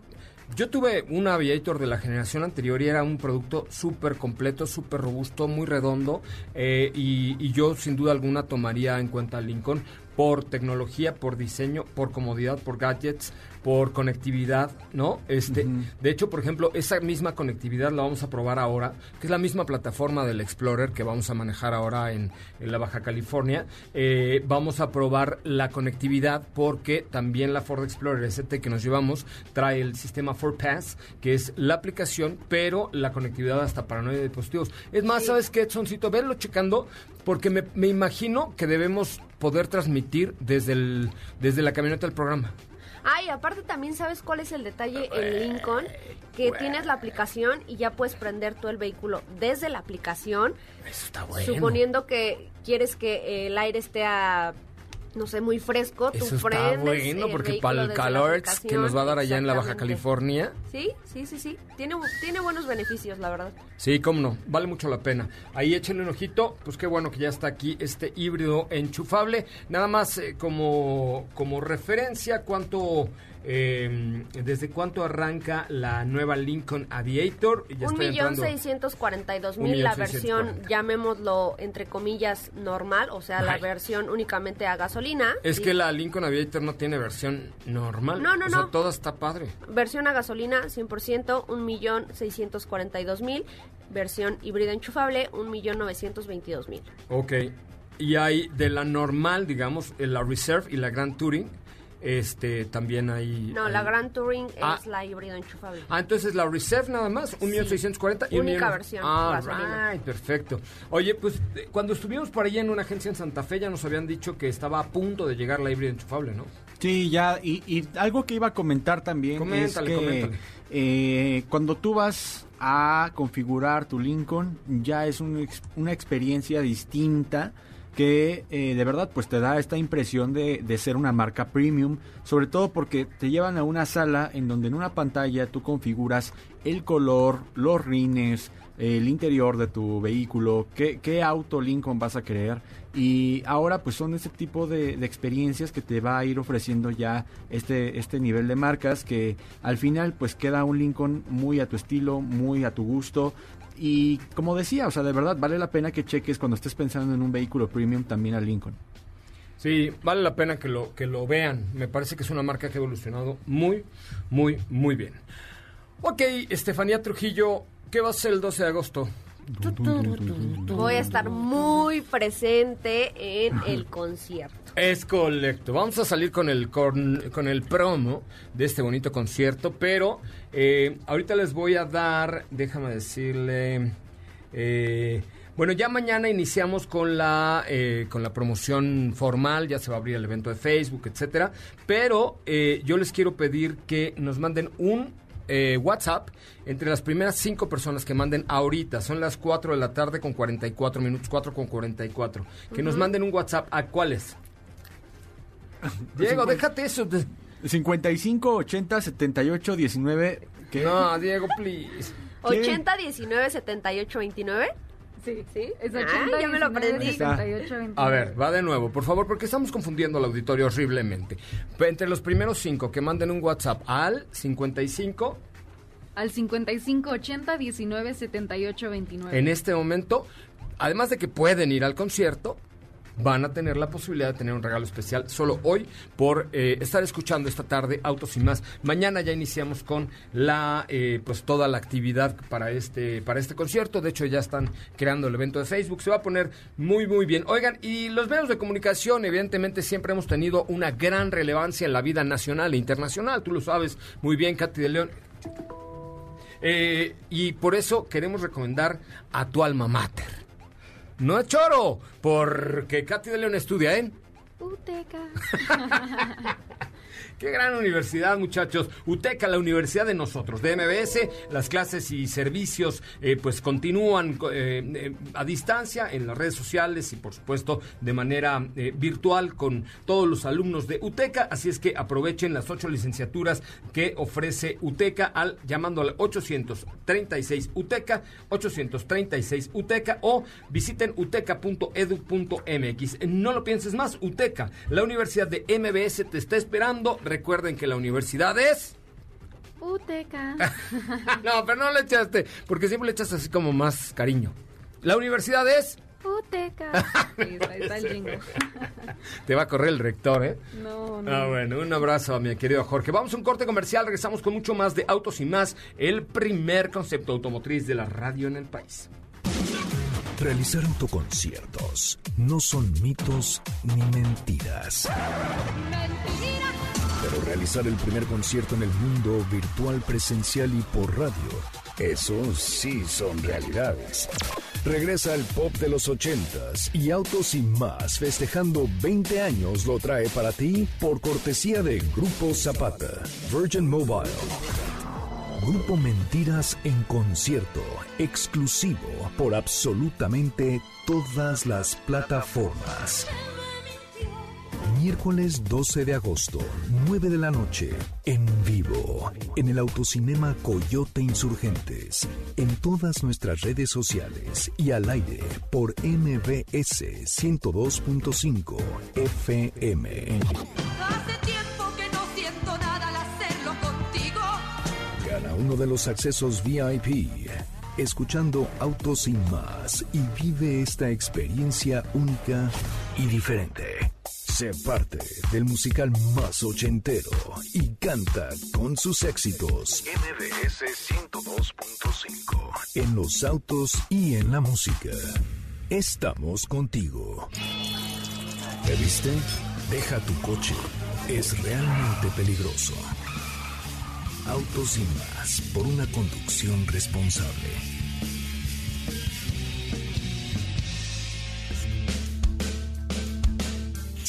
yo tuve un Aviator de la generación anterior y era un producto súper completo, súper robusto, muy redondo eh, y, y yo sin duda alguna tomaría en cuenta el Lincoln por tecnología, por diseño, por comodidad, por gadgets, por conectividad, ¿no? Este, de hecho, por ejemplo, esa misma conectividad la vamos a probar ahora, que es la misma plataforma del Explorer que vamos a manejar ahora en, en la Baja California. Eh, vamos a probar la conectividad porque también la Ford Explorer ST que nos llevamos trae el sistema 4Pass, que es la aplicación, pero la conectividad hasta para nueve dispositivos. Es más, ¿sabes qué, Edsoncito? Verlo checando, porque me, me imagino que debemos poder transmitir desde, el, desde la camioneta del programa. Ay, aparte también sabes cuál es el detalle en Lincoln, que tienes la aplicación y ya puedes prender todo el vehículo desde la aplicación, Eso está bueno. suponiendo que quieres que el aire esté a no sé, muy fresco, tú Eso está prendes bueno, porque para el calor que nos va a dar allá en la Baja. California. Sí, sí, sí, sí. Tiene, tiene buenos beneficios, la verdad. Sí, cómo no, vale mucho la pena. Ahí échenle un ojito, pues qué bueno que ya está aquí este híbrido enchufable. Nada más eh, como, como referencia, cuánto, eh, desde cuánto arranca la nueva Lincoln Aviator. Ya Un millón seiscientos cuarenta y dos mil, la versión, llamémoslo entre comillas, normal, o sea, la versión únicamente a gasolina. Es y que la Lincoln Aviator no tiene versión normal. No, no, o sea, no. toda está padre. Versión a gasolina, 100%, un millón seiscientos cuarenta y dos mil. Versión híbrida enchufable, un millón novecientos veintidós mil. Ok. Y hay de la normal, digamos, la Reserve y la Grand Touring. Este, también hay... No, hay- la Grand Touring Ah. es la híbrida enchufable. Ah, entonces la Reserve nada más, un millón Sí. seiscientos cuarenta y Única versión, Ah, right, perfecto. Oye, pues cuando estuvimos por allá en una agencia en Santa Fe ya nos habían dicho que estaba a punto de llegar la híbrida enchufable, ¿no? Sí, ya, y, y algo que iba a comentar también Coméntale, es que coméntale. eh, cuando tú vas a configurar tu Lincoln, ya es un una experiencia distinta que eh, de verdad pues te da esta impresión de, de ser una marca premium, sobre todo porque te llevan a una sala en donde en una pantalla tú configuras el color, los rines, el interior de tu vehículo, qué, qué auto Lincoln vas a querer. Y ahora pues son ese tipo de, de experiencias que te va a ir ofreciendo ya este, este nivel de marcas que al final pues queda un Lincoln muy a tu estilo, muy a tu gusto y como decía, o sea, de verdad vale la pena que cheques cuando estés pensando en un vehículo premium también a Lincoln. Sí, vale la pena que lo, que lo vean. Me parece que es una marca que ha evolucionado muy, muy, muy bien. Ok, Estefanía Trujillo, ¿qué va a ser el 12 de agosto? Voy a estar muy presente en el concierto. Es correcto. Vamos a salir con el, con, con el promo de este bonito concierto, pero eh, ahorita les voy a dar, déjame decirle, eh, bueno, ya mañana iniciamos con la, eh, con la promoción formal, ya se va a abrir el evento de Facebook, etcétera, pero eh, yo les quiero pedir que nos manden un eh, WhatsApp entre las primeras cinco personas que manden ahorita. Son las 4 de la tarde con 44 minutos, 4 con 44. Que nos Ujú. manden un WhatsApp. ¿A cuáles? Diego, déjate eso. de- 55 80 78 19 ¿qué? No, Diego, please. 80 19 78 29. Sí, sí. Es Ah, 80, ya me lo 19, aprendí. 78, 29. A ver, va de nuevo, por favor, porque estamos confundiendo al auditorio horriblemente. Entre los primeros cinco que manden un WhatsApp al 55 Al 55 80 19 78 29. en este momento, además de que pueden ir al concierto, van a tener la posibilidad de tener un regalo especial solo hoy por eh, estar escuchando esta tarde Autos y más. Mañana ya iniciamos con la eh, pues toda la actividad para este para este concierto. De hecho ya están creando el evento de Facebook. Se va a poner muy muy bien. Oigan y los medios de comunicación evidentemente siempre hemos tenido una gran relevancia en la vida nacional e internacional. Tú lo sabes muy bien, Katy de León. Eh, y por eso queremos recomendar a tu alma mater. No es choro, porque Katy de León estudia en... Uteca. Qué gran universidad, muchachos. UTECA, la universidad de nosotros, de MBS. Las clases y servicios eh, pues continúan eh, eh, a distancia en las redes sociales y por supuesto de manera virtual con todos los alumnos de UTECA. Así es que aprovechen las ocho licenciaturas que ofrece UTECA al llamando al 836 UTECA, 836 UTECA o visiten uteca.edu.mx. No lo pienses más, UTECA, la universidad de MBS te está esperando. Recuerden que la universidad es... Uteca. no, pero no le echaste, porque siempre le echas así como más cariño. La universidad es... Uteca. Sí, está, está el. Te va a correr el rector, ¿eh? No, no. Ah, bueno, un abrazo a mi querido Jorge. Vamos a un corte comercial, regresamos con mucho más de Autos y Más, el primer concepto automotriz de la radio en el país. Realizar autoconciertos no son mitos ni mentiras. Pero realizar el primer concierto en el mundo virtual, presencial y por radio, eso sí son realidades. Regresa el pop de los ochentas y Autos y Más festejando 20 años lo trae para ti por cortesía de Grupo Zapata, Virgin Mobile. Grupo Mentiras en concierto, exclusivo por absolutamente todas las plataformas. Miércoles 12 de agosto, 9 de la noche, en vivo, en el Autocinema Coyote Insurgentes, en todas nuestras redes sociales y al aire por MBS 102.5 FM. Hace tiempo que no siento nada al hacerlo contigo. Gana uno de los accesos VIP, escuchando Autos sin más y vive esta experiencia única y diferente. Sé parte del musical más ochentero y canta con sus éxitos. MBS 102.5. En los autos y en la música. Estamos contigo. ¿Te viste? Deja tu coche. Es realmente peligroso. Autos y más por una conducción responsable.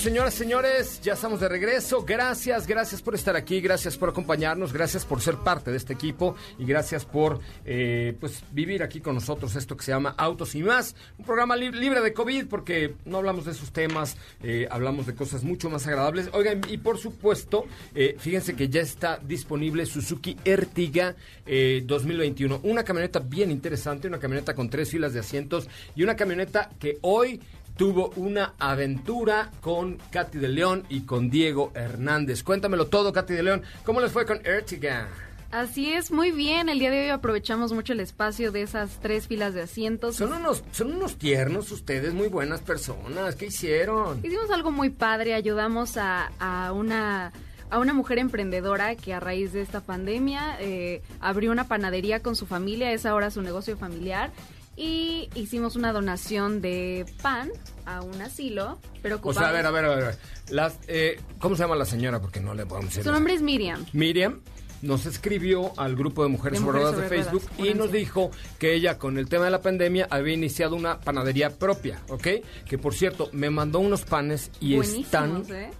Señoras, señores, ya estamos de regreso. Gracias, gracias por estar aquí, gracias por acompañarnos, gracias por ser parte de este equipo. Y gracias por eh, pues vivir aquí con nosotros esto que se llama Autos y más, un programa li- libre de COVID porque no hablamos de esos temas, eh, hablamos de cosas mucho más agradables. Oigan, y por supuesto, eh, fíjense que ya está disponible Suzuki Ertiga eh, 2021, una camioneta bien interesante, una camioneta con tres filas de asientos y una camioneta que hoy tuvo una aventura con Katy de León y con Diego Hernández. Cuéntamelo todo, Katy de León. ¿Cómo les fue con Ertiga? Así es, muy bien. El día de hoy aprovechamos mucho el espacio de esas tres filas de asientos. Son unos, son unos tiernos ustedes, muy buenas personas. ¿Qué hicieron? Hicimos algo muy padre, ayudamos a, a una a una mujer emprendedora que a raíz de esta pandemia eh, abrió una panadería con su familia, es ahora su negocio familiar y hicimos una donación de pan a un asilo, pero O sea, a ver, a ver, a ver. Las, eh, ¿Cómo se llama la señora? Porque no le podemos decir. Su nombre es Miriam. Miriam nos escribió al grupo de Mujeres De Mujeres de Facebook Ruedas, y nos dijo que ella con el tema de la pandemia había iniciado una panadería propia, ¿ok? Que por cierto, me mandó unos panes y están ¿eh?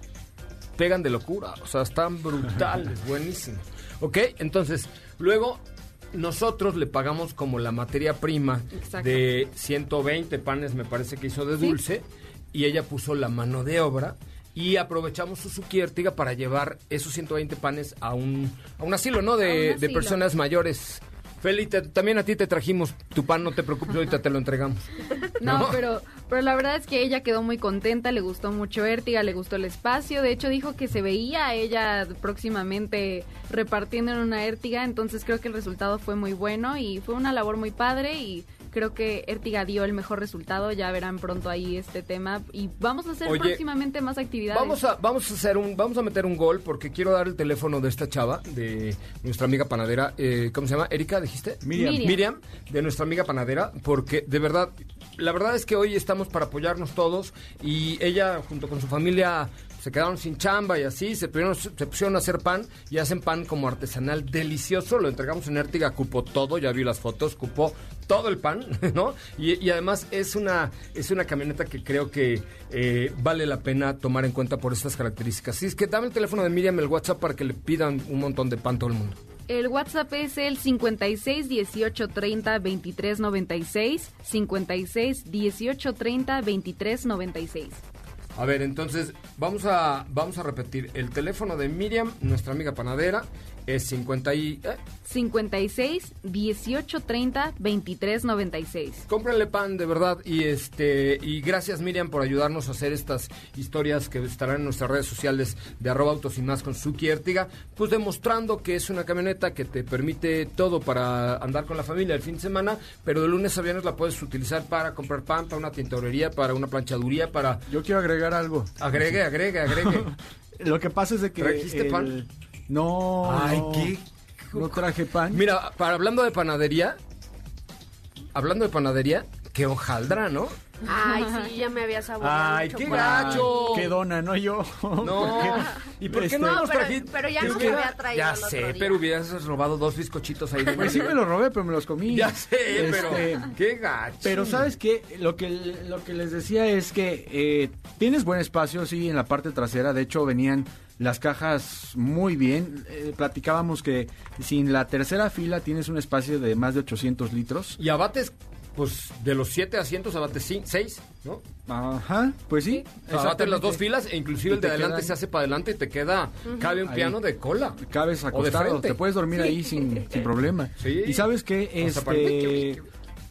pegan de locura, o sea, están brutales, buenísimos. ¿Ok? Entonces, luego nosotros le pagamos como la materia prima Exacto. de 120 panes, me parece que hizo de Sí. dulce, y ella puso la mano de obra. Y aprovechamos Suzuki Ertiga para llevar esos 120 panes a un, a un asilo, ¿no? De, un de personas mayores. Feli, te- también a ti te trajimos tu pan, no te preocupes, ahorita te lo entregamos. No, pero, pero la verdad es que ella quedó muy contenta, le gustó mucho Értiga, le gustó el espacio, de hecho dijo que se veía a ella próximamente repartiendo en una Értiga, entonces creo que el resultado fue muy bueno y fue una labor muy padre y creo que Értiga dio el mejor resultado, ya verán pronto ahí este tema y vamos a hacer Oye, próximamente más actividades. Vamos a, vamos a hacer un, vamos a meter un gol porque quiero dar el teléfono de esta chava, de nuestra amiga panadera, eh, ¿cómo se llama? Erika, dijiste? Miriam. Miriam. Miriam, de nuestra amiga panadera, porque de verdad, la verdad es que hoy estamos para apoyarnos todos y ella junto con su familia se quedaron sin chamba y así, se pusieron, se pusieron a hacer pan y hacen pan como artesanal delicioso, lo entregamos en Értiga, cupó todo, ya vi las fotos, cupó todo el pan, ¿no? Y, y además es una, es una camioneta que creo que eh, vale la pena tomar en cuenta por estas características. Así es que dame el teléfono de Miriam, el WhatsApp, para que le pidan un montón de pan todo el mundo. El WhatsApp es el 56 18 30 23 96, 56 18 30 23 96. A ver, entonces vamos a vamos a repetir el teléfono de Miriam, nuestra amiga panadera, es 50 y eh, 56 18 30 23 96. cómprenle pan de verdad y este y gracias Miriam por ayudarnos a hacer estas historias que estarán en nuestras redes sociales de arroba autos y más con Suki Ertiga, pues demostrando que es una camioneta que te permite todo para andar con la familia el fin de semana, pero de lunes a viernes la puedes utilizar para comprar pan, para una tintorería, para una planchaduría, para Yo quiero agregar algo. agregue, agregue, agregue. Lo que pasa es de que... ¿Trajiste el- pan? No, Ay, no, qué- No traje pan. Mira, para hablando de panadería, hablando de panadería, qué hojaldra, ¿no? Ay, sí, ya me había saboreado Ay, mucho qué gacho. Qué dona, no yo. No. ¿Y por qué Este- no No, nos pero- trajiste? pero ya no me había traído Ya sé, día. pero hubieras robado dos bizcochitos ahí de Pues sí me los robé, pero me los comí. Ya sé, pero Este, qué gacho. Pero sabes qué, lo que lo que les decía es que eh, tienes buen espacio, sí, en la parte trasera. De hecho, venían las cajas muy bien. Eh, platicábamos que sin la tercera fila tienes un espacio de más de 800 litros. Y abates, pues de los siete asientos, abates cin- seis, ¿no? Ajá, pues sí. Sea, abates las dos filas e inclusive el de te adelante quedan- se hace para adelante y te queda, cabe un Ahí. piano de cola. Cabes O de acostado, frente. te puedes dormir ahí sin, sin problema. Sí. Y sabes que este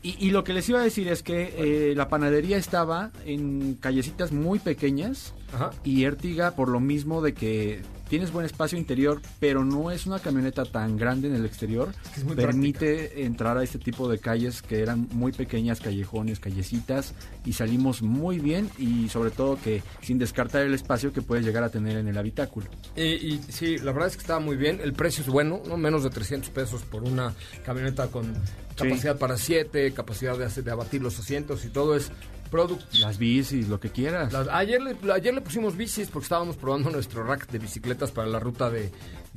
y, y lo que les iba a decir es que eh, la panadería estaba en callecitas muy pequeñas Ajá. y Ertiga por lo mismo de que tienes buen espacio interior, pero no es una camioneta tan grande en el exterior, que es muy permite entrar a este tipo de calles que eran muy pequeñas, callejones, callecitas y salimos muy bien y sobre todo que sin descartar el espacio que puedes llegar a tener en el habitáculo. Y, y sí, la verdad es que estaba muy bien. El precio es bueno, ¿no? Menos de 300 pesos por una camioneta con capacidad para 7, capacidad de, hacer- de abatir los asientos y todo es producto. Las bicis, lo que quieras. Las- ayer, le, ayer le pusimos bicis porque estábamos probando nuestro rack de bicicletas para la ruta de,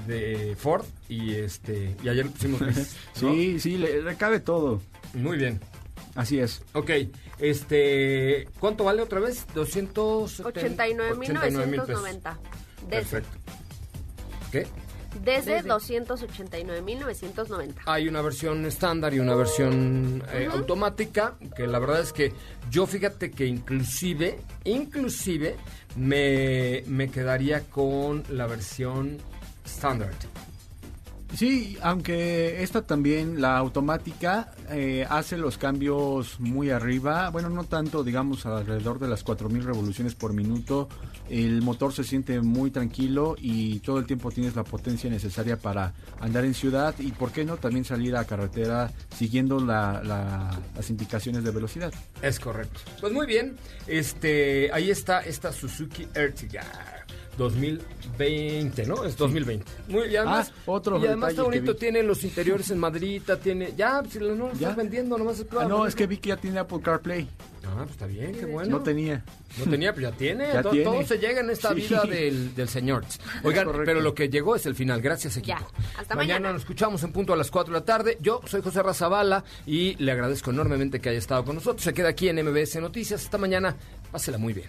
de Ford y este y ayer le pusimos bicis. ¿no? Sí, sí, le, le cabe todo. Muy bien. Así es. Ok, este, ¿cuánto vale otra vez? 289.990. 89.990. Desde, Perfecto. ¿Qué? Desde 289.990. Hay una versión estándar y una versión eh, automática, que la verdad es que yo fíjate que inclusive, inclusive me, me quedaría con la versión estándar. Sí, aunque esta también, la automática, eh, hace los cambios muy arriba. Bueno, no tanto, digamos, alrededor de las 4.000 revoluciones por minuto. El motor se siente muy tranquilo y todo el tiempo tienes la potencia necesaria para andar en ciudad y, ¿por qué no?, también salir a carretera siguiendo la- la- las indicaciones de velocidad. Es correcto. Pues muy bien, este, ahí está esta Suzuki Ertiga 2020, ¿no? Es 2020. Muy y además, Ah, otro y además está bonito, tiene los interiores en maderita, tiene, ya, si lo- no lo ¿Ya? estás vendiendo, nomás es Ah, no, es que vi que ya tiene Apple CarPlay. Ah, pues está bien, qué bueno. No tenía. No tenía, pero ya tiene. Ya todo, tiene. todo se llega en esta Sí. vida del, del señor. Oigan, pero lo que llegó es el final. Gracias, equipo. Ya. Hasta mañana. nos escuchamos en punto a las 4 de la tarde. Yo soy José Razabala y le agradezco enormemente que haya estado con nosotros. Se queda aquí en MBS Noticias. Hasta mañana. Pásela muy bien.